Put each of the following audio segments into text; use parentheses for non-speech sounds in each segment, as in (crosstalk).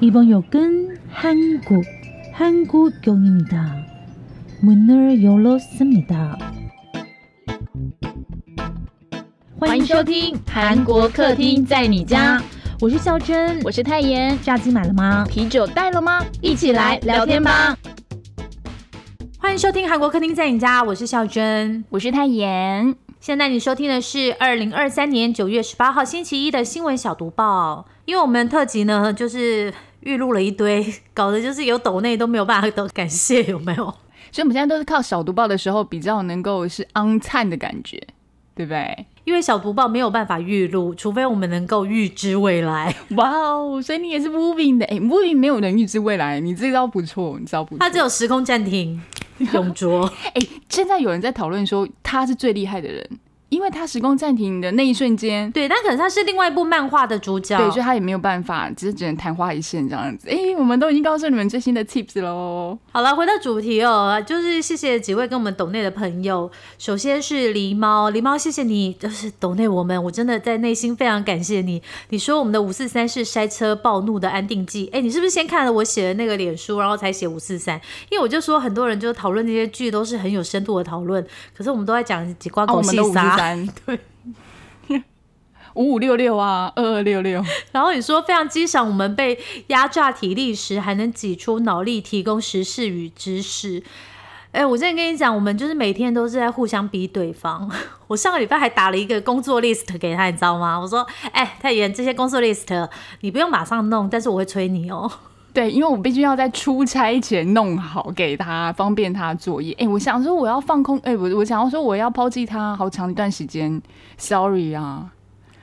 이번 역은 한국, 한국역입니다. 문을 열었습니다. 欢迎收听韩国客厅在你家，我是孝珍，我是泰妍。炸鸡买了吗？啤酒带了吗？一起来聊天吧。欢迎收听韩国客厅在你家，我是孝珍，我是泰妍。现在你收听的是二零二三年九月十八号星期一的新闻小读报。 因为我们特辑呢，就是预录了一堆，(laughs) 搞得就是有抖内都没有办法都感谢，有没有？所以我们现在都是靠小读报的时候比较能够是昂灿的感觉，对不对？因为小读报没有办法预录，除非我们能够预知未来。(laughs) 哇哦，所以你也是 moving 的，哎，moving 没有人预知未来，你这招不错，你知道不？他只有时空暂停，(laughs) 永卓。哎，现在有人在讨论说他是最厉害的人。因为他时空暂停的那一瞬间，对，但可能他是另外一部漫画的主角，对，所以他也没有办法，只是只能昙花一现这样子。哎，我们都已经告诉你们最新的 tips 喽。好了，回到主题哦，就是谢谢几位跟我们抖内的朋友。首先是狸猫，狸猫，谢谢你，就是抖内我们，我真的在内心非常感谢你。你说我们的五四三是塞车暴怒的安定剂，哎，你是不是先看了我写的那个脸书，然后才写五四三？因为我就说很多人就讨论这些剧都是很有深度的讨论，可是我们都在讲几瓜狗细沙。(laughs) 对，五五六六啊，二二六六。然后你说非常激赏我们被压榨体力时，还能挤出脑力提供时事与知识。哎，我真的跟你讲，我们就是每天都是在互相逼对方。(laughs) 我上个礼拜还打了一个工作 list 给他，你知道吗？我说，哎，太严，这些工作 list 你不用马上弄，但是我会催你哦。对，因为我必须要在出差前弄好给他，方便他作业。哎，我想说我要放空，哎，我我想要说我要抛弃他好长一段时间，sorry 啊。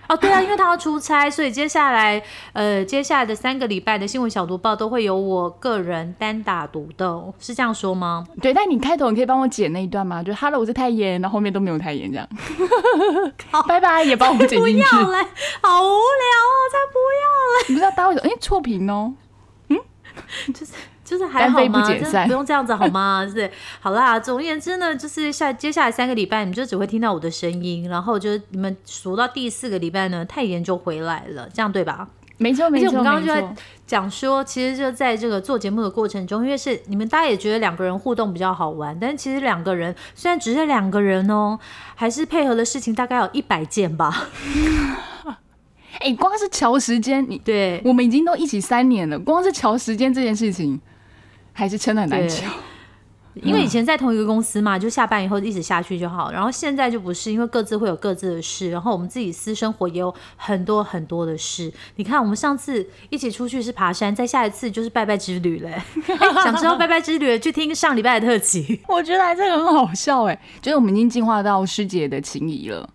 哦，对啊，因为他要出差，所以接下来呃，接下来的三个礼拜的新闻小读报都会由我个人单打独斗，是这样说吗？对，但你开头你可以帮我剪那一段吗？就 Hello，我是太妍，然后后面都没有太妍这样。拜拜，也帮我们剪进去。不要嘞，好无聊哦，再不要嘞。你不知道大家为什么？哎，错评哦。(laughs) 就是就是还好吗？不用这样子好吗？(laughs) 是好啦。总而言之呢，就是下接下来三个礼拜，你们就只会听到我的声音，然后就是你们数到第四个礼拜呢，太妍就回来了，这样对吧？没错没错。而且我们刚刚就在讲说，其实就在这个做节目的过程中，因为是你们大家也觉得两个人互动比较好玩，但其实两个人虽然只是两个人哦，还是配合的事情大概有一百件吧。(laughs) 哎，光是瞧时间，你对我们已经都一起三年了，光是瞧时间这件事情，还是真的很难调。(laughs) 因为以前在同一个公司嘛，就下班以后一直下去就好。然后现在就不是，因为各自会有各自的事，然后我们自己私生活也有很多很多的事。你看，我们上次一起出去是爬山，再下一次就是拜拜之旅嘞。(laughs) 想知道拜拜之旅，去听上礼拜的特辑。我觉得还是很好笑哎，就是我们已经进化到师姐的情谊了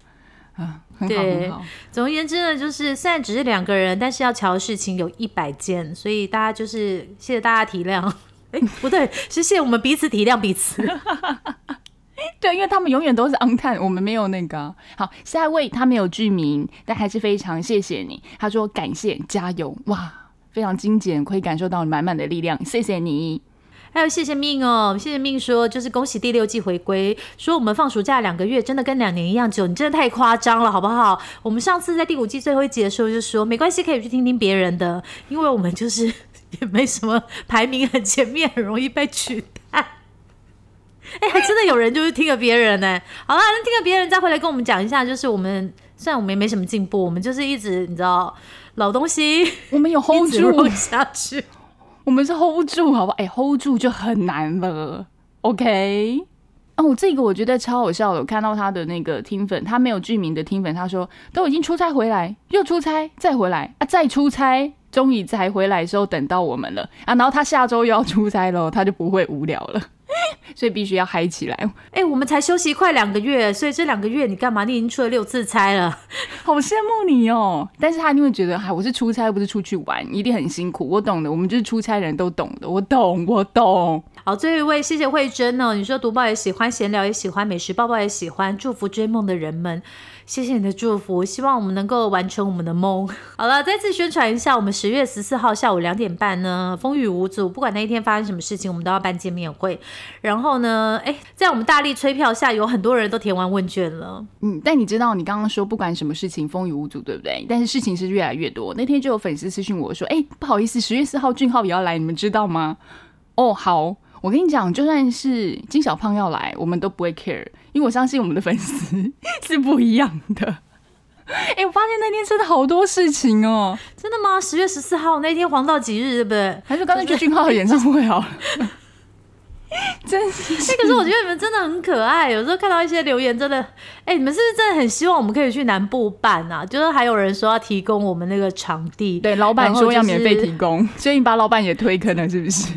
啊。对，总而言之呢，就是虽然只是两个人，但是要瞧的事情有一百件，所以大家就是谢谢大家体谅。(laughs) 哎，不对，是谢我们彼此体谅彼此。(laughs) 对，因为他们永远都是 on time，我们没有那个。好，下一位他没有剧名，但还是非常谢谢你。他说感谢，加油，哇，非常精简，可以感受到满满的力量，谢谢你。还有谢谢命哦，谢谢命说就是恭喜第六季回归，说我们放暑假两个月真的跟两年一样久，你真的太夸张了，好不好？我们上次在第五季最后一集的时候就说没关系，可以去听听别人的，因为我们就是 (laughs) 也没什么排名很前面，很容易被取代。(laughs) 哎，还真的有人就是听了别人呢。好了，那听了别人再回来跟我们讲一下，就是我们虽然我们也没什么进步，我们就是一直你知道老东西，我们有 (laughs) hold 住下去。我们是 hold 住，好不好？哎，hold 住就很难了。OK，哦，这个我觉得超好笑的。我看到他的那个听粉，他没有剧名的听粉，他说都已经出差回来，又出差，再回来啊，再出差，终于才回来的时候等到我们了啊。然后他下周又要出差喽，他就不会无聊了。所以必须要嗨起来！(laughs) 哎，我们才休息快两个月，所以这两个月你干嘛？你已经出了六次差了，(laughs) 好羡慕你哦！但是他一定会觉得，哈，我是出差，不是出去玩，一定很辛苦。我懂的，我们就是出差人都懂的，我懂，我懂。好，最后一位，谢谢慧珍哦。你说读报也喜欢，闲聊也喜欢，美食报报也喜欢，祝福追梦的人们。谢谢你的祝福，希望我们能够完成我们的梦。(laughs) 好了，再次宣传一下，我们十月十四号下午两点半呢，风雨无阻，不管那一天发生什么事情，我们都要办见面会。然后呢，哎，在我们大力催票下，有很多人都填完问卷了。嗯，但你知道，你刚刚说不管什么事情风雨无阻，对不对？但是事情是越来越多。那天就有粉丝私信我说：“哎，不好意思，十月四号俊浩也要来，你们知道吗？”哦，好，我跟你讲，就算是金小胖要来，我们都不会 care，因为我相信我们的粉丝是不一样的。(laughs) 哎，我发现那天真的好多事情哦！真的吗？十月十四号那天黄道吉日，对不对？还是刚才去俊浩的演唱会好了？(laughs) 真是。哎，可是我觉得你们真的很可爱。有时候看到一些留言，真的，哎，你们是不是真的很希望我们可以去南部办啊？就是还有人说要提供我们那个场地，对，老板说要免费提供，所以你把老板也推坑了，是不是？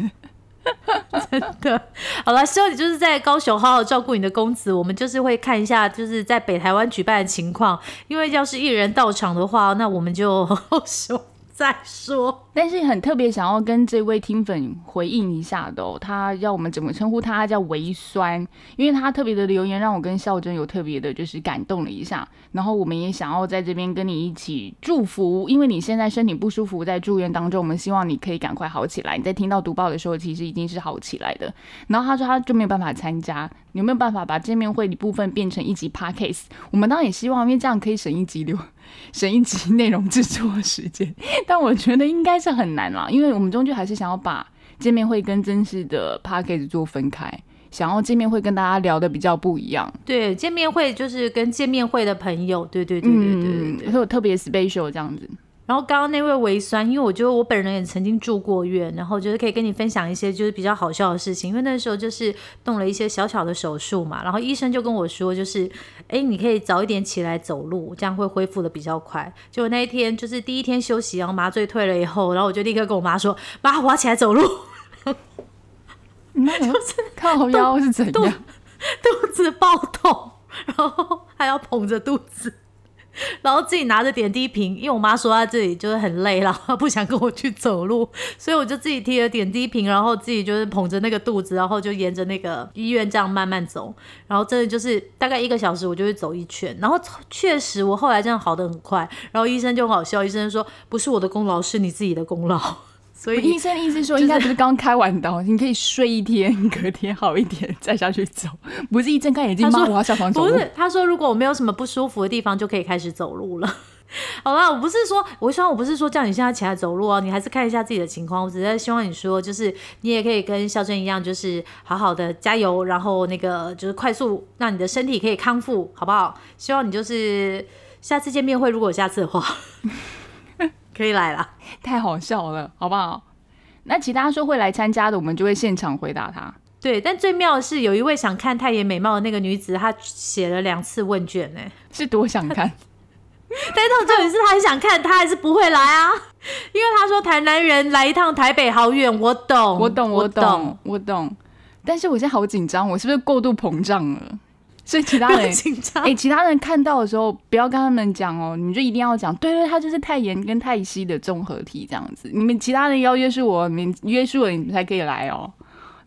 (laughs) 真的，好了，希望你就是在高雄好好照顾你的公子。我们就是会看一下，就是在北台湾举办的情况，因为要是一人到场的话，那我们就后 (laughs) 手再说。但是很特别想要跟这位听粉回应一下的，他要我们怎么称呼他？他叫维酸，因为他特别的留言让我跟孝珍有特别的，就是感动了一下。然后我们也想要在这边跟你一起祝福，因为你现在身体不舒服，在住院当中，我们希望你可以赶快好起来。你在听到读报的时候，其实已经是好起来的。然后他说他就没有办法参加，有没有办法把见面会的部分变成一集 podcast？我们当然也希望，因为这样可以省一集流，(laughs) 省一集内容制作时间。但我觉得应该是很难啦，因为我们终究还是想要把见面会跟真实的 p a c k a g e 做分开。想要见面会跟大家聊的比较不一样，对，见面会就是跟见面会的朋友，对对对对对对，会有特别 special 这样子。然后刚刚那位维酸，因为我觉得我本人也曾经住过院，然后就是可以跟你分享一些就是比较好笑的事情，因为那时候就是动了一些小小的手术嘛，然后医生就跟我说，就是哎，你可以早一点起来走路，这样会恢复的比较快。结果那一天就是第一天休息，然后麻醉退了以后，然后我就立刻跟我妈说，妈，我要起来走路。(laughs) 就是靠腰是怎样？肚子爆痛，然后还要捧着肚子，(laughs) 然后自己拿着点滴瓶，因为我妈说她自己就是很累了，不想跟我去走路，所以我就自己提了点滴瓶，然后自己就是捧着那个肚子，然后就沿着那个医院这样慢慢走，然后真的就是大概一个小时，我就会走一圈，然后确实我后来这样好的很快，然后医生就很好笑，医生说不是我的功劳，是你自己的功劳。所以医生的意思说，应该不是刚开完刀，你可以睡一天，隔天好一点再下去走，(laughs) 不是一睁开眼睛，妈我要下床走路。不是，他说如果我没有什么不舒服的地方，就可以开始走路了。(laughs) 好啦，我不是说，我希望我不是说叫你现在起来走路哦，你还是看一下自己的情况。我只是希望你说，就是你也可以跟孝珍一样，就是好好的加油，然后那个就是快速让你的身体可以康复，好不好？希望你就是下次见面会，如果有下次的话。(laughs) 可以来了，太好笑了，好不好？那其他说会来参加的，我们就会现场回答他。对，但最妙的是，有一位想看太妍美貌的那个女子，她写了两次问卷，呢，是多想看。但是重点是，她很想看，她还是不会来啊，因为她说台南人来一趟台北好远。我懂，我懂，我懂，我懂。但是我现在好紧张，我是不是过度膨胀了？所以其他人哎，其他人看到的时候，不要跟他们讲哦，你就一定要讲，对对，他就是太妍跟太息的综合体这样子。你们其他人要约束我，你约束了你们才可以来哦，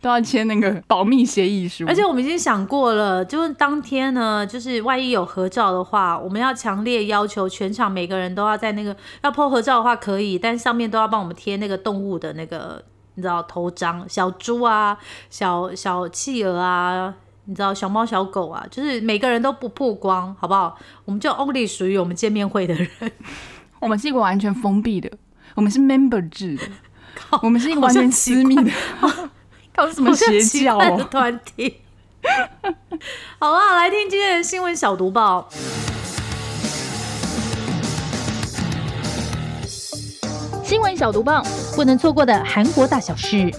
都要签那个保密协议书。而且我们已经想过了，就是当天呢，就是万一有合照的话，我们要强烈要求全场每个人都要在那个要 po 合照的话可以，但上面都要帮我们贴那个动物的那个，你知道头章，小猪啊，小小企鹅啊。你知道小猫小狗啊，就是每个人都不曝光，好不好？我们就 only 属于我们见面会的人，(laughs) 我们是一个完全封闭的，我们是 member 制的，我们是一个完全私密的，搞什么邪教的团体？(laughs) 好啊，来听今天的新闻小读报，新闻小读报，不能错过的韩国大小事。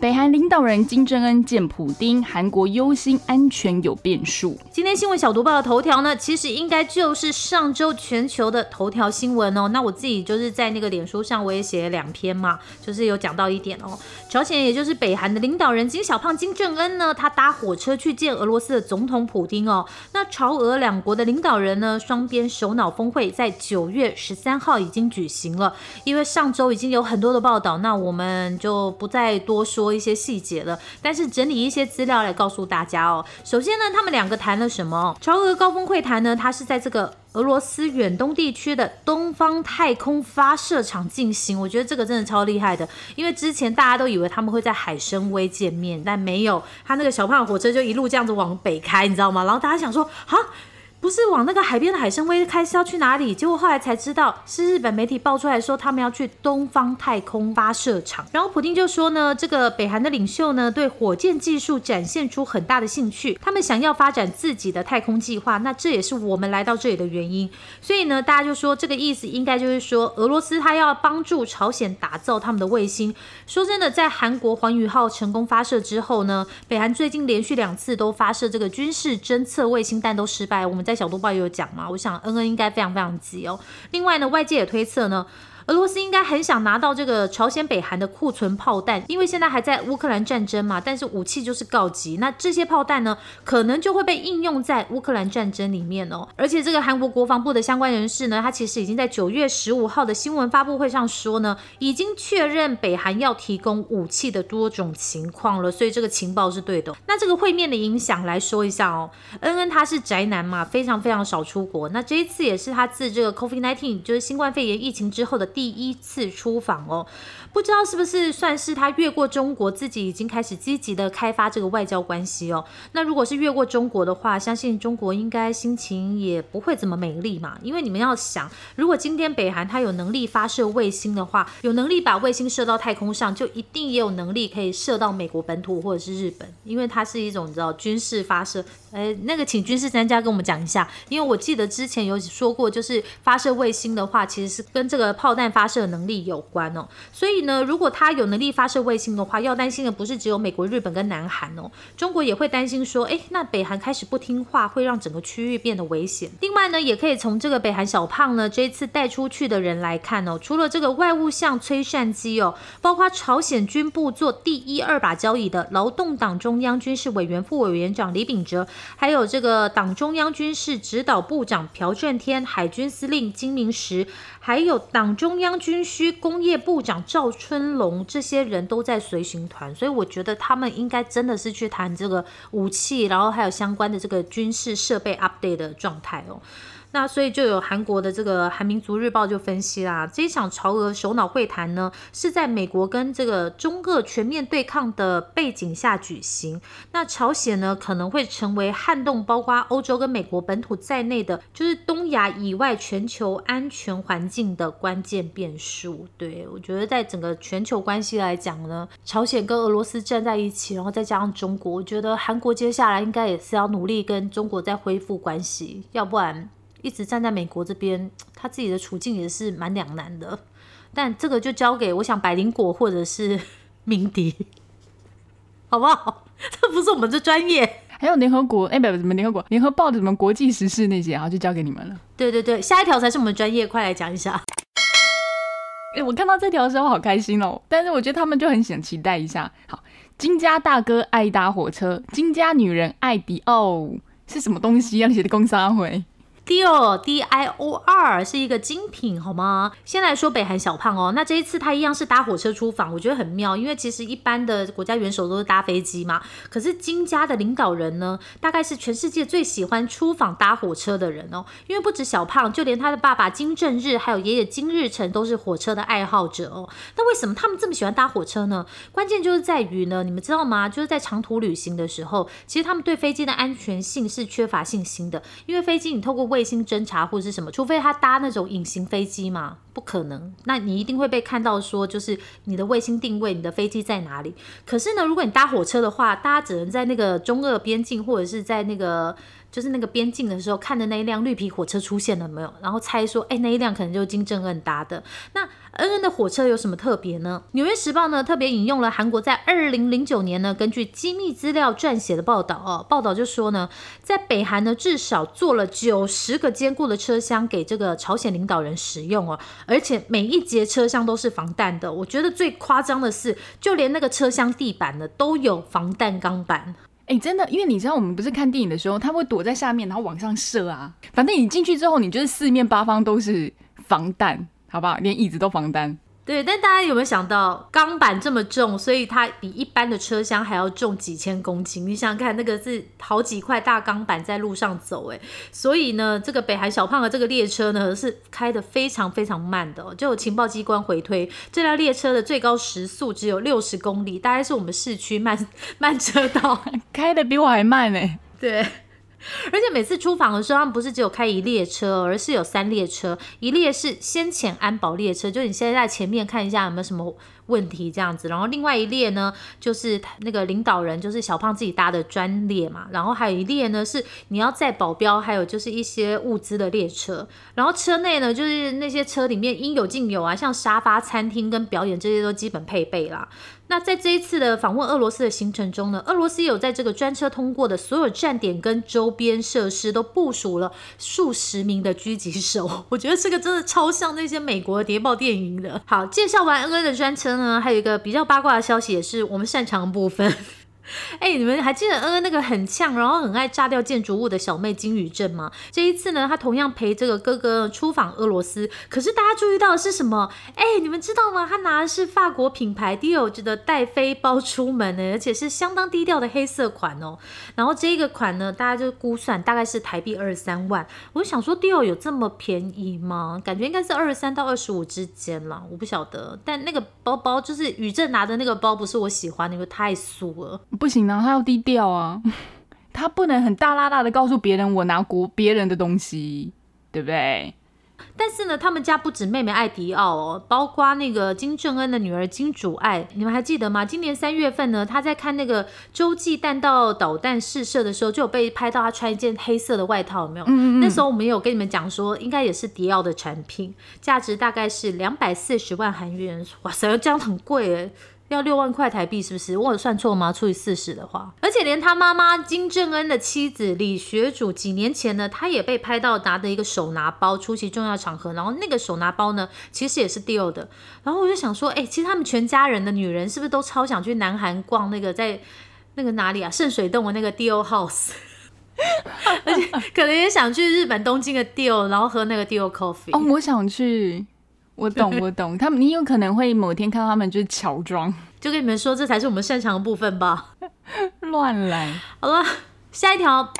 北韩领导人金正恩见普丁，韩国忧心安全有变数。今天新闻小读报的头条呢，其实应该就是上周全球的头条新闻哦。那我自己就是在那个脸书上，我也写了两篇嘛，就是有讲到一点哦。朝鲜也就是北韩的领导人金小胖金正恩呢，他搭火车去见俄罗斯的总统普丁哦。那朝俄两国的领导人呢，双边首脑峰会在九月十三号已经举行了。因为上周已经有很多的报道，那我们就不再多说。说一些细节了，但是整理一些资料来告诉大家哦。首先呢，他们两个谈了什么？朝俄高峰会谈呢，它是在这个俄罗斯远东地区的东方太空发射场进行。我觉得这个真的超厉害的，因为之前大家都以为他们会在海参崴见面，但没有，他那个小胖火车就一路这样子往北开，你知道吗？然后大家想说，哈。不是往那个海边的海参崴开是要去哪里？结果后来才知道是日本媒体爆出来说他们要去东方太空发射场。然后普京就说呢，这个北韩的领袖呢对火箭技术展现出很大的兴趣，他们想要发展自己的太空计划。那这也是我们来到这里的原因。所以呢，大家就说这个意思应该就是说俄罗斯他要帮助朝鲜打造他们的卫星。说真的，在韩国环宇号成功发射之后呢，北韩最近连续两次都发射这个军事侦测卫星，但都失败。我们。在小豆报也有讲嘛，我想恩恩应该非常非常急哦。另外呢，外界也推测呢。俄罗斯应该很想拿到这个朝鲜北韩的库存炮弹，因为现在还在乌克兰战争嘛。但是武器就是告急，那这些炮弹呢，可能就会被应用在乌克兰战争里面哦。而且这个韩国国防部的相关人士呢，他其实已经在九月十五号的新闻发布会上说呢，已经确认北韩要提供武器的多种情况了。所以这个情报是对的。那这个会面的影响来说一下哦，恩恩他是宅男嘛，非常非常少出国。那这一次也是他自这个 COVID-19 就是新冠肺炎疫情之后的。第一次出访哦。不知道是不是算是他越过中国，自己已经开始积极的开发这个外交关系哦。那如果是越过中国的话，相信中国应该心情也不会怎么美丽嘛。因为你们要想，如果今天北韩它有能力发射卫星的话，有能力把卫星射到太空上，就一定也有能力可以射到美国本土或者是日本，因为它是一种你知道军事发射。呃，那个请军事专家跟我们讲一下，因为我记得之前有说过，就是发射卫星的话，其实是跟这个炮弹发射能力有关哦，所以。呢，如果他有能力发射卫星的话，要担心的不是只有美国、日本跟南韩哦，中国也会担心说，哎，那北韩开始不听话，会让整个区域变得危险。另外呢，也可以从这个北韩小胖呢这一次带出去的人来看哦，除了这个外务相崔善基哦，包括朝鲜军部做第一二把交椅的劳动党中央军事委员副委员长李秉哲，还有这个党中央军事指导部长朴正天，海军司令金明石。还有党中央军需工业部长赵春龙，这些人都在随行团，所以我觉得他们应该真的是去谈这个武器，然后还有相关的这个军事设备 update 的状态哦。那所以就有韩国的这个《韩民族日报》就分析啦，这一场朝俄首脑会谈呢，是在美国跟这个中俄全面对抗的背景下举行。那朝鲜呢，可能会成为撼动包括欧洲跟美国本土在内的，就是东亚以外全球安全环境的关键变数。对我觉得，在整个全球关系来讲呢，朝鲜跟俄罗斯站在一起，然后再加上中国，我觉得韩国接下来应该也是要努力跟中国再恢复关系，要不然。一直站在美国这边，他自己的处境也是蛮两难的。但这个就交给我想百灵果或者是 (laughs) 鸣笛，好不好？(laughs) 这不是我们的专业。还有联合国，哎，不不，什么联合国？联合报的什么国际时事那些，然后，就交给你们了。对对对，下一条才是我们专业，快来讲一下。哎，我看到这条的时候好开心哦，但是我觉得他们就很想期待一下。好，金家大哥爱搭火车，金家女人爱迪奥，是什么东西要？写的工商会。Dior D I O R 是一个精品，好吗？先来说北韩小胖哦，那这一次他一样是搭火车出访，我觉得很妙，因为其实一般的国家元首都是搭飞机嘛，可是金家的领导人呢，大概是全世界最喜欢出访搭火车的人哦，因为不止小胖，就连他的爸爸金正日还有爷爷金日成都是火车的爱好者哦。那为什么他们这么喜欢搭火车呢？关键就是在于呢，你们知道吗？就是在长途旅行的时候，其实他们对飞机的安全性是缺乏信心的，因为飞机你透过卫卫星侦察或者是什么，除非他搭那种隐形飞机嘛，不可能。那你一定会被看到，说就是你的卫星定位，你的飞机在哪里。可是呢，如果你搭火车的话，大家只能在那个中俄边境或者是在那个。就是那个边境的时候，看的那一辆绿皮火车出现了没有？然后猜说，哎，那一辆可能就是金正恩搭的。那恩恩的火车有什么特别呢？纽约时报呢特别引用了韩国在二零零九年呢根据机密资料撰写的报道哦，报道就说呢，在北韩呢至少做了九十个坚固的车厢给这个朝鲜领导人使用哦，而且每一节车厢都是防弹的。我觉得最夸张的是，就连那个车厢地板呢都有防弹钢板。哎，真的，因为你知道，我们不是看电影的时候，他会躲在下面，然后往上射啊。反正你进去之后，你就是四面八方都是防弹，好不好？连椅子都防弹。对，但大家有没有想到，钢板这么重，所以它比一般的车厢还要重几千公斤？你想想看，那个是好几块大钢板在路上走，哎，所以呢，这个北韩小胖的这个列车呢，是开的非常非常慢的。就有情报机关回推，这辆列车的最高时速只有六十公里，大概是我们市区慢 (laughs) 慢车道 (laughs) 开的比我还慢呢。对。(laughs) 而且每次出访的时候，他们不是只有开一列车，而是有三列车，一列是先遣安保列车，就你现在在前面看一下有没有什么。问题这样子，然后另外一列呢，就是那个领导人，就是小胖自己搭的专列嘛，然后还有一列呢是你要载保镖，还有就是一些物资的列车，然后车内呢就是那些车里面应有尽有啊，像沙发、餐厅跟表演这些都基本配备啦。那在这一次的访问俄罗斯的行程中呢，俄罗斯有在这个专车通过的所有站点跟周边设施都部署了数十名的狙击手，(laughs) 我觉得这个真的超像那些美国谍报电影的。好，介绍完恩恩的专车。嗯，还有一个比较八卦的消息，也是我们擅长的部分。(laughs) 哎，你们还记得恩恩那个很呛，然后很爱炸掉建筑物的小妹金宇镇吗？这一次呢，她同样陪这个哥哥出访俄罗斯。可是大家注意到的是什么？哎，你们知道吗？她拿的是法国品牌 Dior 的带飞包出门呢，而且是相当低调的黑色款哦。然后这个款呢，大家就估算大概是台币二十三万。我想说，Dior 有这么便宜吗？感觉应该是二十三到二十五之间啦，我不晓得。但那个包包就是宇正拿的那个包，不是我喜欢，那个太素了。不行啊，他要低调啊，(laughs) 他不能很大拉大的告诉别人我拿国别人的东西，对不对？但是呢，他们家不止妹妹爱迪奥哦，包括那个金正恩的女儿金主爱，你们还记得吗？今年三月份呢，他在看那个洲际弹道导弹试射的时候，就有被拍到他穿一件黑色的外套，有没有？嗯嗯。那时候我们有跟你们讲说，应该也是迪奥的产品，价值大概是两百四十万韩元。哇塞，这样很贵哎。要六万块台币是不是？我有算错吗？除以四十的话，而且连他妈妈金正恩的妻子李学主几年前呢，他也被拍到拿的一个手拿包出席重要场合，然后那个手拿包呢，其实也是 Dior 的。然后我就想说，哎，其实他们全家人的女人是不是都超想去南韩逛那个在那个哪里啊？圣水洞的那个 Dior House，(laughs) 而且可能也想去日本东京的 Dior，然后喝那个 Dior Coffee。哦，我想去。我懂，我懂。他们，你有可能会某天看到他们就是乔装，就跟你们说，这才是我们擅长的部分吧。(laughs) 乱来。好了，下一条，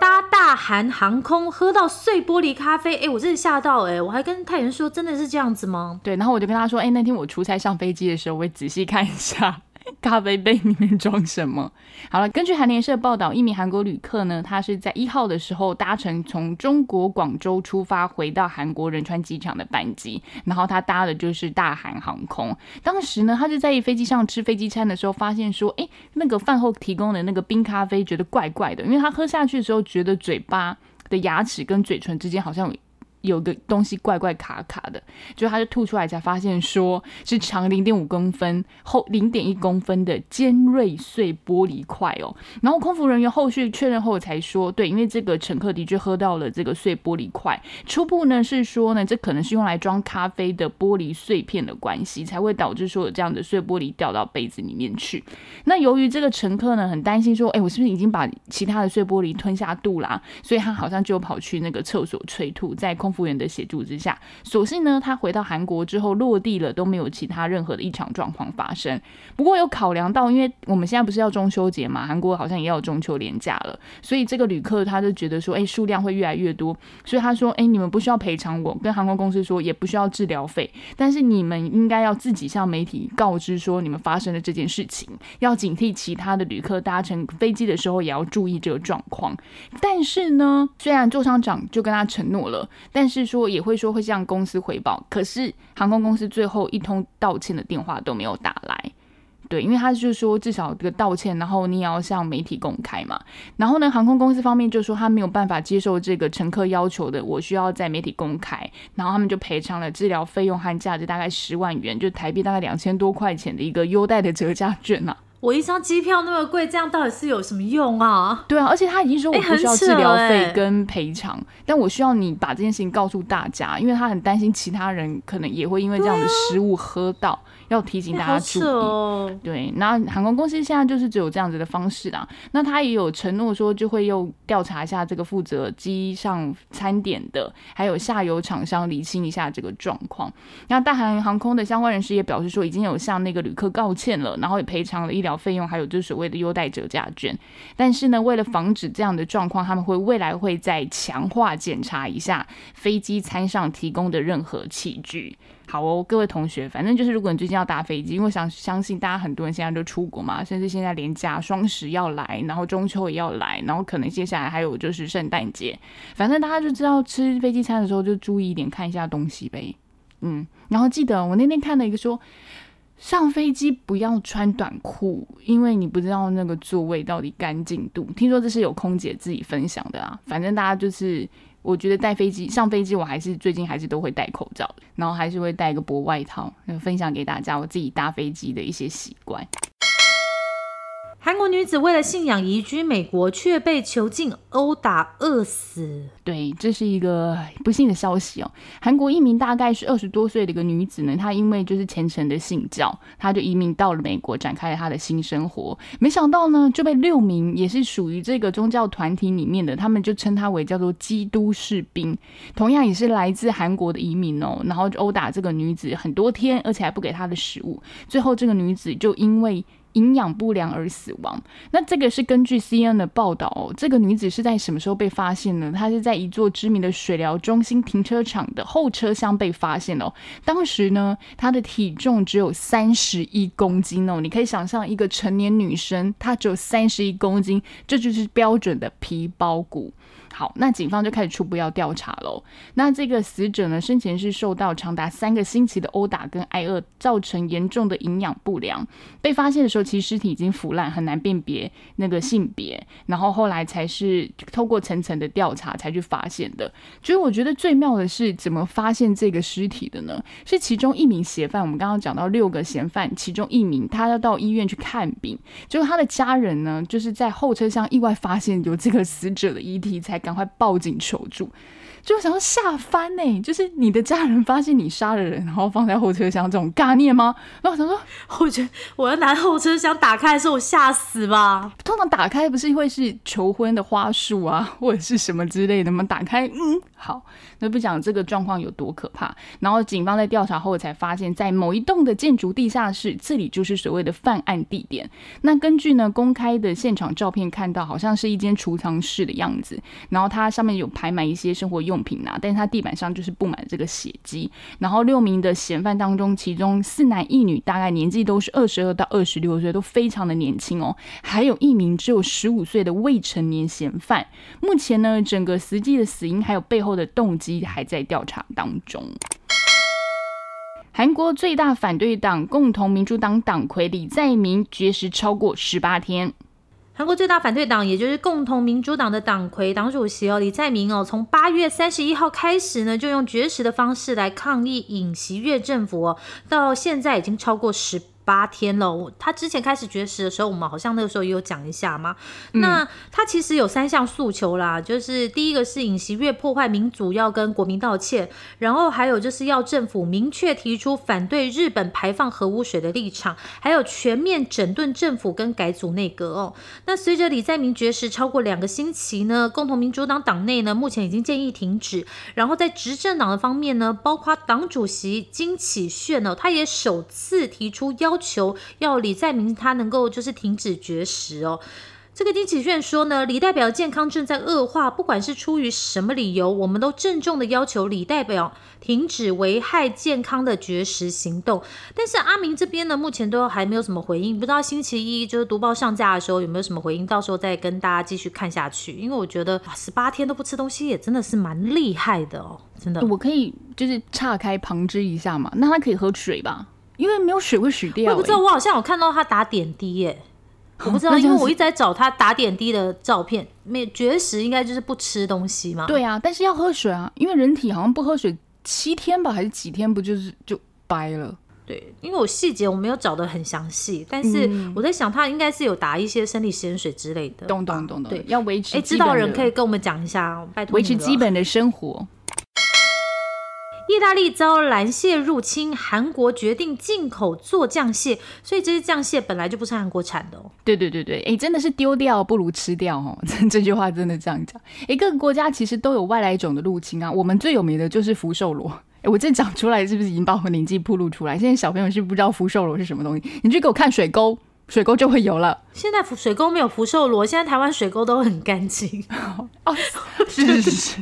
搭大韩航空喝到碎玻璃咖啡，哎，我真的吓到，哎，我还跟太原说，真的是这样子吗？对，然后我就跟他说，哎，那天我出差上飞机的时候，我会仔细看一下。咖啡杯里面装什么？(laughs) 好了，根据韩联社报道，一名韩国旅客呢，他是在一号的时候搭乘从中国广州出发回到韩国仁川机场的班机，然后他搭的就是大韩航空。当时呢，他就在飞机上吃飞机餐的时候，发现说，哎，那个饭后提供的那个冰咖啡觉得怪怪的，因为他喝下去的时候，觉得嘴巴的牙齿跟嘴唇之间好像有。有个东西怪怪卡卡的，就他就吐出来才发现，说是长零点五公分、厚零点一公分的尖锐碎玻璃块哦。然后空服人员后续确认后才说，对，因为这个乘客的确喝到了这个碎玻璃块。初步呢是说呢，这可能是用来装咖啡的玻璃碎片的关系，才会导致说有这样的碎玻璃掉到杯子里面去。那由于这个乘客呢很担心说，哎，我是不是已经把其他的碎玻璃吞下肚啦？所以他好像就跑去那个厕所催吐，在空。服务员的协助之下，所幸呢，他回到韩国之后落地了，都没有其他任何的异常状况发生。不过有考量到，因为我们现在不是要中秋节嘛，韩国好像也要中秋连假了，所以这个旅客他就觉得说，哎，数量会越来越多，所以他说，哎，你们不需要赔偿我，跟航空公司说也不需要治疗费，但是你们应该要自己向媒体告知说你们发生了这件事情，要警惕其他的旅客搭乘飞机的时候也要注意这个状况。但是呢，虽然座舱长就跟他承诺了，但但是说也会说会向公司回报，可是航空公司最后一通道歉的电话都没有打来，对，因为他就说至少这个道歉，然后你也要向媒体公开嘛。然后呢，航空公司方面就说他没有办法接受这个乘客要求的，我需要在媒体公开，然后他们就赔偿了治疗费用和价值大概十万元，就台币大概两千多块钱的一个优待的折价券呐。我一张机票那么贵，这样到底是有什么用啊？对啊，而且他已经说我不需要治疗费跟赔偿，但我需要你把这件事情告诉大家，因为他很担心其他人可能也会因为这样的失误喝到。要提醒大家注意。对，那航空公司现在就是只有这样子的方式啦。那他也有承诺说，就会又调查一下这个负责机上餐点的，还有下游厂商厘清一下这个状况。那大韩航空的相关人士也表示说，已经有向那个旅客告歉了，然后也赔偿了医疗费用，还有就是所谓的优待折价券。但是呢，为了防止这样的状况，他们会未来会再强化检查一下飞机餐上提供的任何器具。好哦，各位同学，反正就是如果你最近要搭飞机，因为想相信大家很多人现在都出国嘛，甚至现在连假双十要来，然后中秋也要来，然后可能接下来还有就是圣诞节，反正大家就知道吃飞机餐的时候就注意一点，看一下东西呗。嗯，然后记得我那天看了一个说。上飞机不要穿短裤，因为你不知道那个座位到底干净度。听说这是有空姐自己分享的啊。反正大家就是，我觉得带飞机上飞机，我还是最近还是都会戴口罩，然后还是会带一个薄外套，分享给大家我自己搭飞机的一些习惯。韩国女子为了信仰移居美国，却被囚禁、殴打、饿死。对，这是一个不幸的消息哦。韩国一名大概是二十多岁的一个女子呢，她因为就是虔诚的信教，她就移民到了美国，展开了她的新生活。没想到呢，就被六名也是属于这个宗教团体里面的，他们就称她为叫做基督士兵，同样也是来自韩国的移民哦。然后就殴打这个女子很多天，而且还不给她的食物。最后这个女子就因为营养不良而死亡。那这个是根据 CN 的报道哦，这个女子是在什么时候被发现呢？她是在一座知名的水疗中心停车场的后车厢被发现哦。当时呢，她的体重只有三十一公斤哦。你可以想象一个成年女生，她只有三十一公斤，这就是标准的皮包骨。好，那警方就开始初步要调查喽。那这个死者呢，生前是受到长达三个星期的殴打跟挨饿，造成严重的营养不良。被发现的时候，其实尸体已经腐烂，很难辨别那个性别。然后后来才是透过层层的调查才去发现的。所以我觉得最妙的是，怎么发现这个尸体的呢？是其中一名嫌犯，我们刚刚讲到六个嫌犯，其中一名他要到医院去看病，结果他的家人呢，就是在后车厢意外发现有这个死者的遗体，才赶快报警求助。就想要吓翻呢、就是你的家人发现你杀了人，然后放在后车厢，这种尬念吗？然后我想说，我觉得我要拿后车厢打开的时候，我吓死吧。通常打开不是会是求婚的花束啊，或者是什么之类的吗？打开，嗯，好，那不讲这个状况有多可怕。然后警方在调查后才发现，在某一栋的建筑地下室，这里就是所谓的犯案地点。那根据呢公开的现场照片看到，好像是一间储藏室的样子，然后它上面有排满一些生活用品啊，但是它地板上就是布满这个血迹。然后六名的嫌犯当中，其中四男一女，大概年纪都是二十二到二十六岁，都非常的年轻哦。还有一名只有十五岁的未成年嫌犯。目前呢，整个实际的死因还有背后的动机还在调查当中。韩国最大反对党共同民主党党魁李在明绝食超过十八天。韩国最大反对党，也就是共同民主党的党魁、党主席哦，李在明哦，从八月三十一号开始呢，就用绝食的方式来抗议尹锡悦政府哦，到现在已经超过十。八天了，他之前开始绝食的时候，我们好像那个时候也有讲一下嘛。那他其实有三项诉求啦，就是第一个是尹锡悦破坏民主，要跟国民道歉；然后还有就是要政府明确提出反对日本排放核污水的立场，还有全面整顿政府跟改组内阁哦。那随着李在明绝食超过两个星期呢，共同民主党党内呢目前已经建议停止。然后在执政党的方面呢，包括党主席金启炫呢，他也首次提出要要求，要李在明他能够就是停止绝食哦。这个丁启炫说呢，李代表健康正在恶化，不管是出于什么理由，我们都郑重的要求李代表停止危害健康的绝食行动。但是阿明这边呢，目前都还没有什么回应，不知道星期一就是读报上架的时候有没有什么回应，到时候再跟大家继续看下去。因为我觉得，十八天都不吃东西，也真的是蛮厉害的哦，真的。我可以就是岔开旁支一下嘛，那他可以喝水吧？因为没有水会死掉、欸。我不知道，我好像有看到他打点滴耶。(laughs) 我不知道，因为我一直在找他打点滴的照片。没绝食应该就是不吃东西嘛？对啊，但是要喝水啊，因为人体好像不喝水七天吧，还是几天，不就是就掰了？对，因为我细节我没有找的很详细，但是我在想他应该是有打一些生理食盐水之类的吧。懂懂懂懂，对，要维持哎。知道人可以跟我们讲一下哦，拜托维持基本的生活。意大利遭蓝蟹入侵，韩国决定进口做酱蟹，所以这些酱蟹本来就不是韩国产的哦。对对对对，哎，真的是丢掉不如吃掉哦，(laughs) 这句话真的这样讲。哎，各个国家其实都有外来种的入侵啊，我们最有名的就是福寿螺。哎，我这讲出来是不是已经把我们年纪暴露出来？现在小朋友是不知道福寿螺是什么东西，你去给我看水沟。水沟就会有了。现在水沟没有福寿螺，现在台湾水沟都很干净。(laughs) 哦，是是是，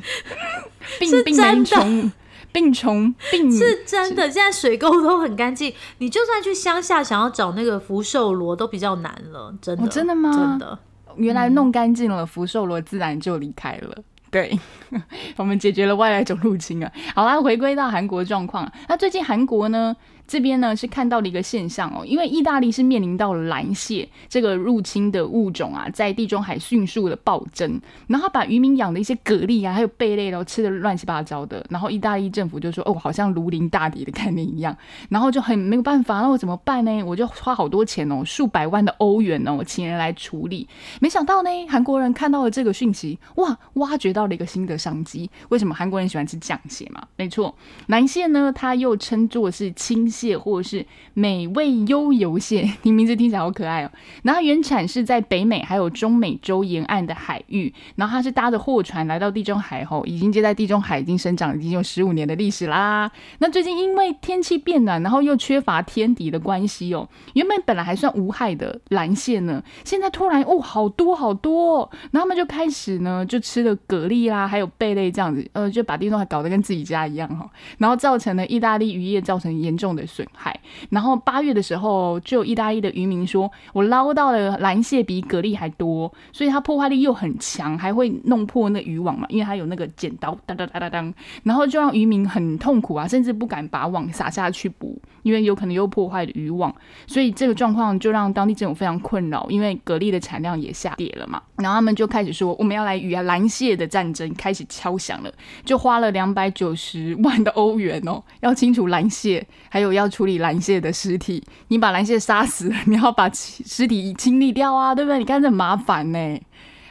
(laughs) 病病虫，病虫病是真的。现在水沟都很干净，你就算去乡下想要找那个福寿螺都比较难了。真的？真的吗？真的。原来弄干净了，福寿螺自然就离开了。对，(laughs) 我们解决了外来种入侵啊。好啦，回归到韩国状况，那最近韩国呢？这边呢是看到了一个现象哦，因为意大利是面临到了蓝蟹这个入侵的物种啊，在地中海迅速的暴增，然后把渔民养的一些蛤蜊啊，还有贝类都吃的乱七八糟的，然后意大利政府就说哦，好像如临大敌的概念一样，(laughs) 然后就很没有办法，那我怎么办呢？我就花好多钱哦，数百万的欧元哦，请人来处理。没想到呢，韩国人看到了这个讯息，哇，挖掘到了一个新的商机。为什么韩国人喜欢吃酱蟹嘛？没错，蓝蟹呢，它又称作是青。蟹或者是美味悠游蟹，你名字听起来好可爱哦。然后原产是在北美还有中美洲沿岸的海域，然后它是搭着货船来到地中海后，已经接在地中海已经生长已经有十五年的历史啦。那最近因为天气变暖，然后又缺乏天敌的关系哦，原本本来还算无害的蓝蟹呢，现在突然哦好多好多，然后他们就开始呢就吃了蛤蜊啦，还有贝类这样子，呃就把地中海搞得跟自己家一样哈，然后造成了意大利渔业造成严重的。损害。然后八月的时候，就意大利的渔民说，我捞到了蓝蟹比蛤蜊还多，所以它破坏力又很强，还会弄破那渔网嘛，因为它有那个剪刀当当当当当，然后就让渔民很痛苦啊，甚至不敢把网撒下去捕，因为有可能又破坏了渔网，所以这个状况就让当地政府非常困扰，因为蛤蜊的产量也下跌了嘛，然后他们就开始说，我们要来与蓝蟹的战争开始敲响了，就花了两百九十万的欧元哦，要清除蓝蟹，还有要。处理蓝蟹的尸体，你把蓝蟹杀死了，你要把尸体清理掉啊，对不对？你看这很麻烦呢。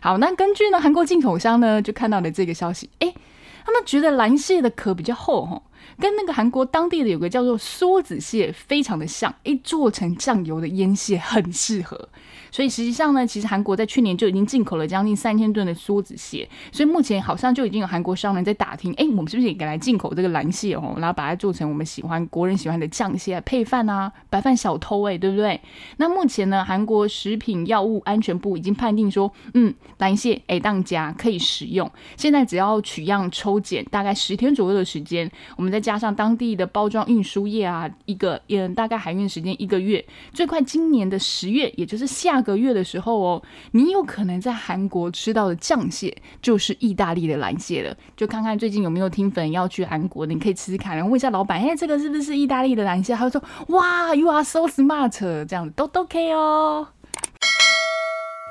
好，那根据呢韩国进口商呢就看到了这个消息，哎，他们觉得蓝蟹的壳比较厚哈，跟那个韩国当地的有个叫做梭子蟹非常的像，一，做成酱油的腌蟹很适合。所以实际上呢，其实韩国在去年就已经进口了将近三千吨的梭子蟹，所以目前好像就已经有韩国商人在打听，哎，我们是不是也该来进口这个蓝蟹哦，然后把它做成我们喜欢国人喜欢的酱蟹配饭啊，白饭小偷哎，对不对？那目前呢，韩国食品药物安全部已经判定说，嗯，蓝蟹哎当家可以食用，现在只要取样抽检，大概十天左右的时间，我们再加上当地的包装运输业啊，一个嗯大概海运时间一个月，最快今年的十月，也就是下。个月的时候哦，你有可能在韩国吃到的酱蟹就是意大利的蓝蟹了。就看看最近有没有听粉要去韩国的，你可以吃吃看，然后问一下老板，哎，这个是不是意大利的蓝蟹？他说，哇，You are so smart，这样子都都 OK 哦。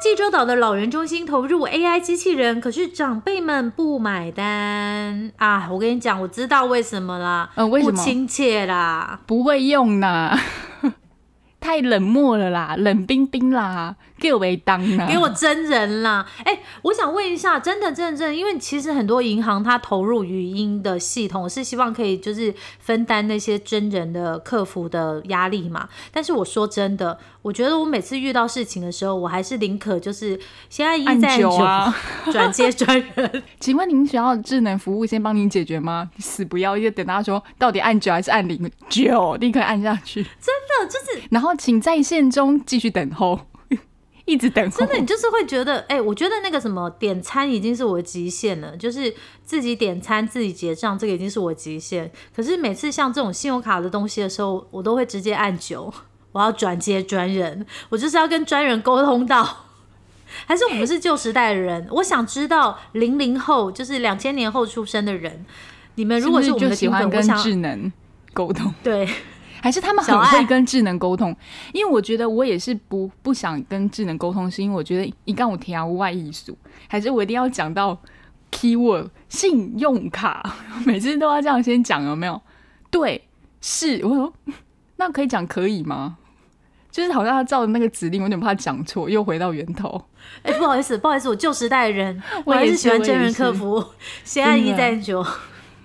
济州岛的老人中心投入 AI 机器人，可是长辈们不买单啊！我跟你讲，我知道为什么啦，嗯，为什么？不亲切啦，不会用呢。太冷漠了啦，冷冰冰啦，给我当啦，给我真人啦！哎，我想问一下，真的，真的，真的，因为其实很多银行它投入语音的系统，是希望可以就是分担那些真人的客服的压力嘛。但是我说真的。我觉得我每次遇到事情的时候，我还是宁可就是先按一在九 (laughs) 转接专人。请问您需要智能服务先帮您解决吗？死不要，就等他说到底按九还是按零九，立刻按下去。真的就是，然后请在线中继续等候，一直等。真的，你就是会觉得，哎，我觉得那个什么点餐已经是我的极限了，就是自己点餐自己结账，这个已经是我极限。可是每次像这种信用卡的东西的时候，我都会直接按九。我要转接专人，我就是要跟专人沟通到，还是我们是旧时代的人？我想知道零零后，就是两千年后出生的人，你们如果是我们的喜欢跟智能沟通，对，还是他们很会跟智能沟通？因为我觉得我也是不不想跟智能沟通，是因为我觉得一杠五条无外艺术，还是我一定要讲到 keyword 信用卡，(laughs) 每次都要这样先讲，有没有？对，是我说。那可以讲可以吗？就是好像他照的那个指令，我有点怕讲错，又回到源头。哎，不好意思，不好意思，我旧时代的人，我还是喜欢真人客服，先按一再九。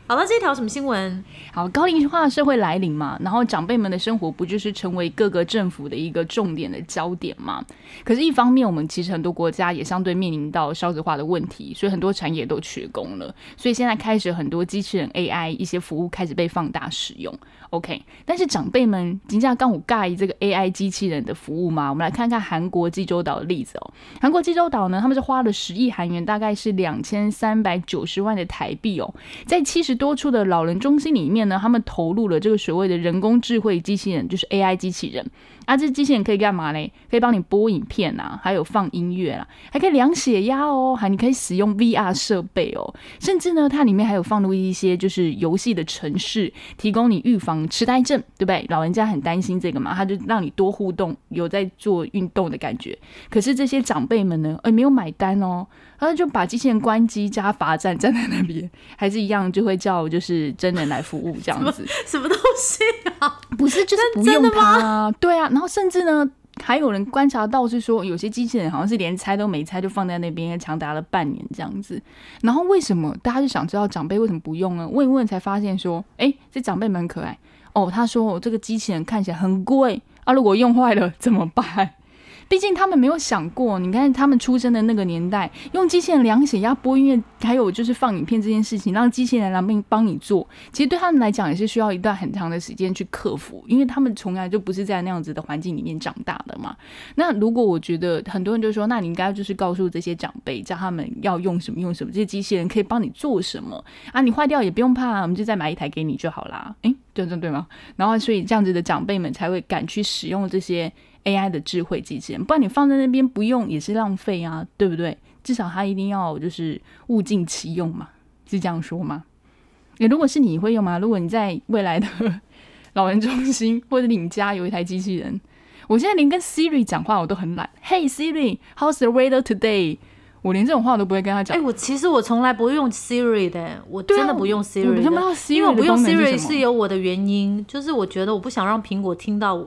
好了，这条什么新闻？好，高龄化社会来临嘛，然后长辈们的生活不就是成为各个政府的一个重点的焦点吗？可是，一方面我们其实很多国家也相对面临到少子化的问题，所以很多产业都缺工了，所以现在开始很多机器人 AI 一些服务开始被放大使用。OK，但是长辈们金价刚五盖这个 AI 机器人的服务吗？我们来看看韩国济州岛的例子哦。韩国济州岛呢，他们是花了十亿韩元，大概是两千三百九十万的台币哦，在七十多处的老人中心里面呢，他们投入了这个所谓的人工智慧机器人，就是 AI 机器人。啊，这机器人可以干嘛嘞？可以帮你播影片啊，还有放音乐啦，还可以量血压哦，还你可以使用 VR 设备哦，甚至呢，它里面还有放入一些就是游戏的程式，提供你预防痴呆症，对不对？老人家很担心这个嘛，他就让你多互动，有在做运动的感觉。可是这些长辈们呢，哎，没有买单哦，他就把机器人关机加罚站，站在那边，还是一样就会叫就是真人来服务这样子，(laughs) 什么东西啊？不是，就是不用它，对啊。然后甚至呢，还有人观察到是说，有些机器人好像是连拆都没拆，就放在那边长达了半年这样子。然后为什么大家就想知道长辈为什么不用呢？问一问才发现说，哎，这长辈蛮可爱哦。他说，这个机器人看起来很贵啊，如果用坏了怎么办？毕竟他们没有想过，你看他们出生的那个年代，用机器人量血压、播音乐，还有就是放影片这件事情，让机器人来帮帮你做，其实对他们来讲也是需要一段很长的时间去克服，因为他们从来就不是在那样子的环境里面长大的嘛。那如果我觉得很多人就说，那你应该就是告诉这些长辈，叫他们要用什么用什么，这些机器人可以帮你做什么啊？你坏掉也不用怕，我们就再买一台给你就好啦。诶，对对对吗？然后所以这样子的长辈们才会敢去使用这些。AI 的智慧机器人，不然你放在那边不用也是浪费啊，对不对？至少它一定要就是物尽其用嘛，是这样说吗？你如果是你会用吗？如果你在未来的 (laughs) 老人中心或者你家有一台机器人，我现在连跟 Siri 讲话我都很懒。Hey Siri，How's the weather today？我连这种话都不会跟他讲。哎，我其实我从来不用 Siri 的，我真的不用 Siri 的，因为我不用 Siri 是有我的原因，就是我觉得我不想让苹果听到。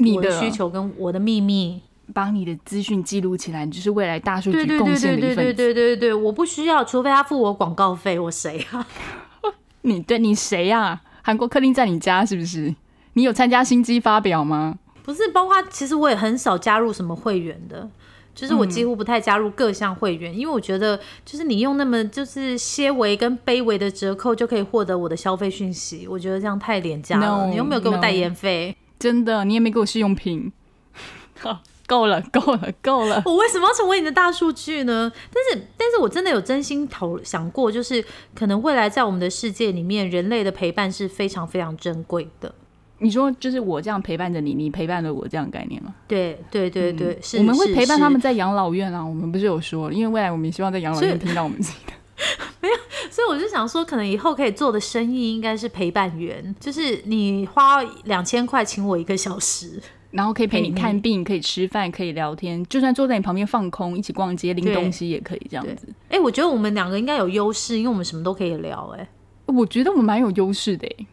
你的需求跟我的秘密，把你的资讯记录起来，你就是未来大数据贡献的一份。对对对对对对对我不需要，除非他付我广告费，我谁啊？(laughs) 你对你谁呀？韩国客厅在你家是不是？你有参加新机发表吗？不是，包括其实我也很少加入什么会员的，就是我几乎不太加入各项会员，因为我觉得就是你用那么就是些微跟卑微的折扣就可以获得我的消费讯息，我觉得这样太廉价了。你有没有给我代言费？真的，你也没给我试用品，(laughs) 好，够了，(laughs) 够了，够了。我为什么要成为你的大数据呢？但是，但是我真的有真心头想过，就是可能未来在我们的世界里面，人类的陪伴是非常非常珍贵的。你说，就是我这样陪伴着你，你陪伴着我这样概念吗？对，对，对，对，是。我们会陪伴他们在养老院啊。我们不是有说，因为未来我们也希望在养老院听到我们自己的。(laughs) 没有，所以我就想说，可能以后可以做的生意应该是陪伴员，就是你花两千块请我一个小时，然后可以陪你看病，可以吃饭，可以聊天，就算坐在你旁边放空，一起逛街拎东西也可以这样子。哎，我觉得我们两个应该有优势，因为我们什么都可以聊。哎，我觉得我们蛮有优势的。哎，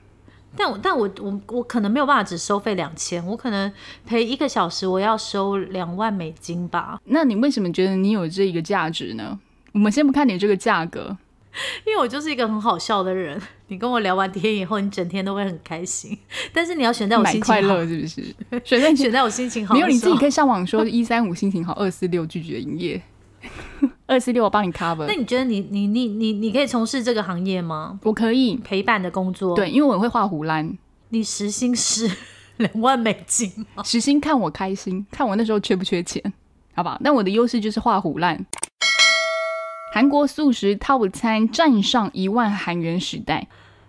但我但我我我可能没有办法只收费两千，我可能陪一个小时，我要收两万美金吧。那你为什么觉得你有这一个价值呢？我们先不看你这个价格。因为我就是一个很好笑的人，(laughs) 你跟我聊完天以后，你整天都会很开心。(laughs) 但是你要选在我心情快乐，是不是？选在 (laughs) 选在我心情好，没有你自己可以上网说一三五心情好，二四六拒绝营业，二四六我帮你 cover。那你觉得你你你你你可以从事这个行业吗？我可以陪伴的工作，对，因为我会画胡兰。你时薪是两万美金吗？时薪看我开心，看我那时候缺不缺钱，好不好？但我的优势就是画胡烂。韩国素食套餐站上一万韩元时代。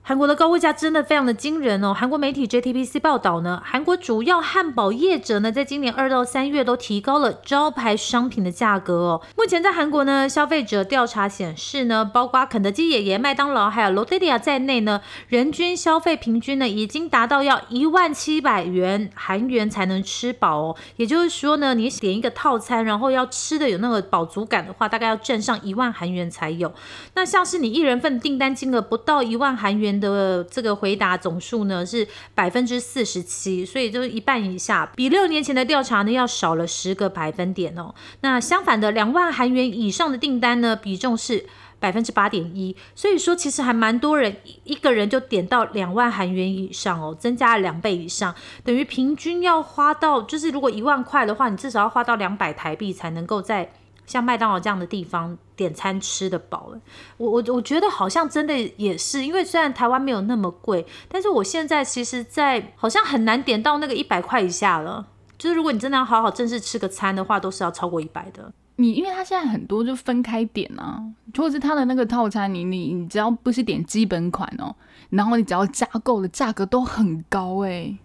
韩国的高物价真的非常的惊人哦！韩国媒体 JTBC 报道呢，韩国主要汉堡业者呢，在今年二到三月都提高了招牌商品的价格哦。目前在韩国呢，消费者调查显示呢，包括肯德基爷爷、麦当劳还有 Lotteria 在内呢，人均消费平均呢，已经达到要一万七百元韩元才能吃饱哦。也就是说呢，你点一个套餐，然后要吃的有那个饱足感的话，大概要挣上一万韩元才有。那像是你一人份订单金额不到一万韩元。的这个回答总数呢是百分之四十七，所以就是一半以下，比六年前的调查呢要少了十个百分点哦。那相反的，两万韩元以上的订单呢比重是百分之八点一，所以说其实还蛮多人一个人就点到两万韩元以上哦，增加了两倍以上，等于平均要花到就是如果一万块的话，你至少要花到两百台币才能够在像麦当劳这样的地方点餐吃得饱了。我我我觉得好像真的也是，因为虽然台湾没有那么贵，但是我现在其实，在好像很难点到那个一百块以下了。就是如果你真的要好好正式吃个餐的话，都是要超过一百的。你因为它现在很多就分开点啊，或者是它的那个套餐，你你你只要不是点基本款哦，然后你只要加购的价格都很高哎，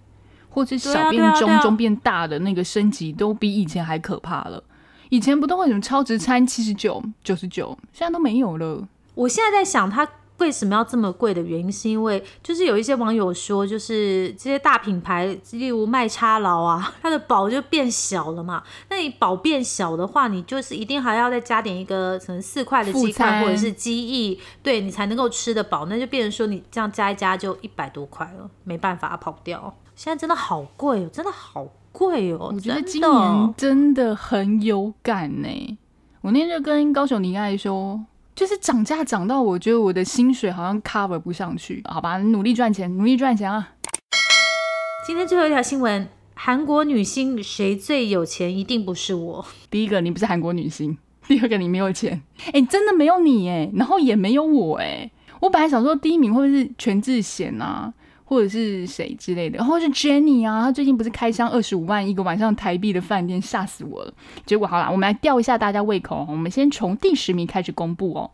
或者小变中中变大的那个升级都比以前还可怕了。以前不都会什么超值餐七十九九十九，现在都没有了。我现在在想它。为什么要这么贵的原因，是因为就是有一些网友说，就是这些大品牌，例如麦差劳啊，它的堡就变小了嘛。那你堡变小的话，你就是一定还要再加点一个可能四块的鸡块或者是鸡翼，对你才能够吃得饱。那就变成说你这样加一加就一百多块了，没办法跑不掉。现在真的好贵哦，真的好贵哦。我觉得今年真的很有感呢。我那天就跟高雄林爱说。就是涨价涨到我觉得我的薪水好像 cover 不上去，好吧，努力赚钱，努力赚钱啊！今天最后一条新闻：韩国女星谁最有钱？一定不是我。第一个，你不是韩国女星；(laughs) 第二个，你没有钱。哎，真的没有你哎，然后也没有我哎。我本来想说第一名会不会是全智贤啊？或者是谁之类的，然后是 Jenny 啊，她最近不是开箱二十五万一个晚上台币的饭店，吓死我了。结果好啦，我们来吊一下大家胃口，我们先从第十名开始公布哦。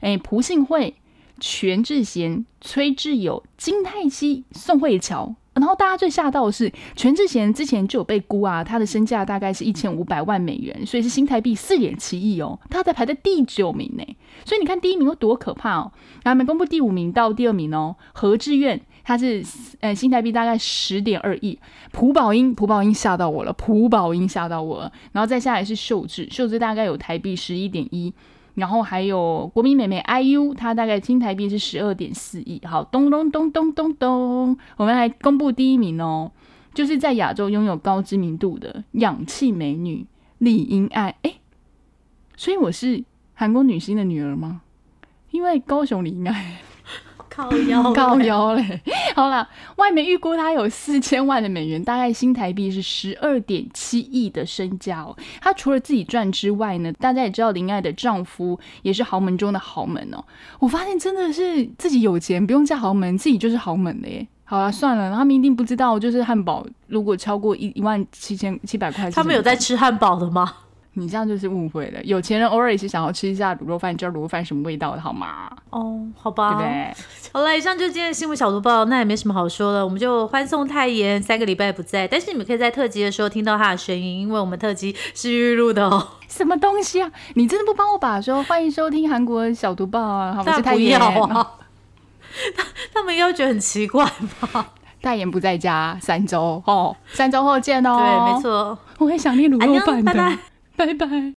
哎，朴信惠、全智贤、崔智友、金泰熙、宋慧乔。然后大家最吓到的是，全智贤之前就有被估啊，他的身价大概是一千五百万美元，所以是新台币四点七亿哦。他在排在第九名呢，所以你看第一名有多可怕哦。然后没公布第五名到第二名哦，何志愿。它是呃新台币大概十点二亿，朴宝英朴宝英吓到我了，朴宝英吓到我了，然后再下来是秀智，秀智大概有台币十一点一，然后还有国民美眉 IU，它大概新台币是十二点四亿。好，咚咚咚咚咚咚，我们来公布第一名哦，就是在亚洲拥有高知名度的氧气美女李英爱，哎，所以我是韩国女星的女儿吗？因为高雄李英爱。靠腰，(laughs) 靠腰嘞！好了，外面预估他有四千万的美元，大概新台币是十二点七亿的身价哦。他除了自己赚之外呢，大家也知道林爱的丈夫也是豪门中的豪门哦。我发现真的是自己有钱不用嫁豪门，自己就是豪门的耶。好了，算了，他们一定不知道，就是汉堡如果超过一一万七千七百块，他们有在吃汉堡的吗？你这样就是误会了。有钱人偶尔也是想要吃一下卤肉饭，知道卤肉饭什么味道的好吗？哦，好吧，对不对？(laughs) 好了，以上就是今天的新闻小读报，那也没什么好说的，我们就欢送泰妍三个礼拜不在，但是你们可以在特辑的时候听到他的声音，因为我们特辑是预录的哦。(laughs) 什么东西啊？你真的不帮我把说欢迎收听韩国小读报啊？好，(laughs) 不要啊！他他们应该觉得很奇怪吧？泰妍不在家三周哦，三周后见哦。对，没错，我会想念卤肉饭的，拜拜。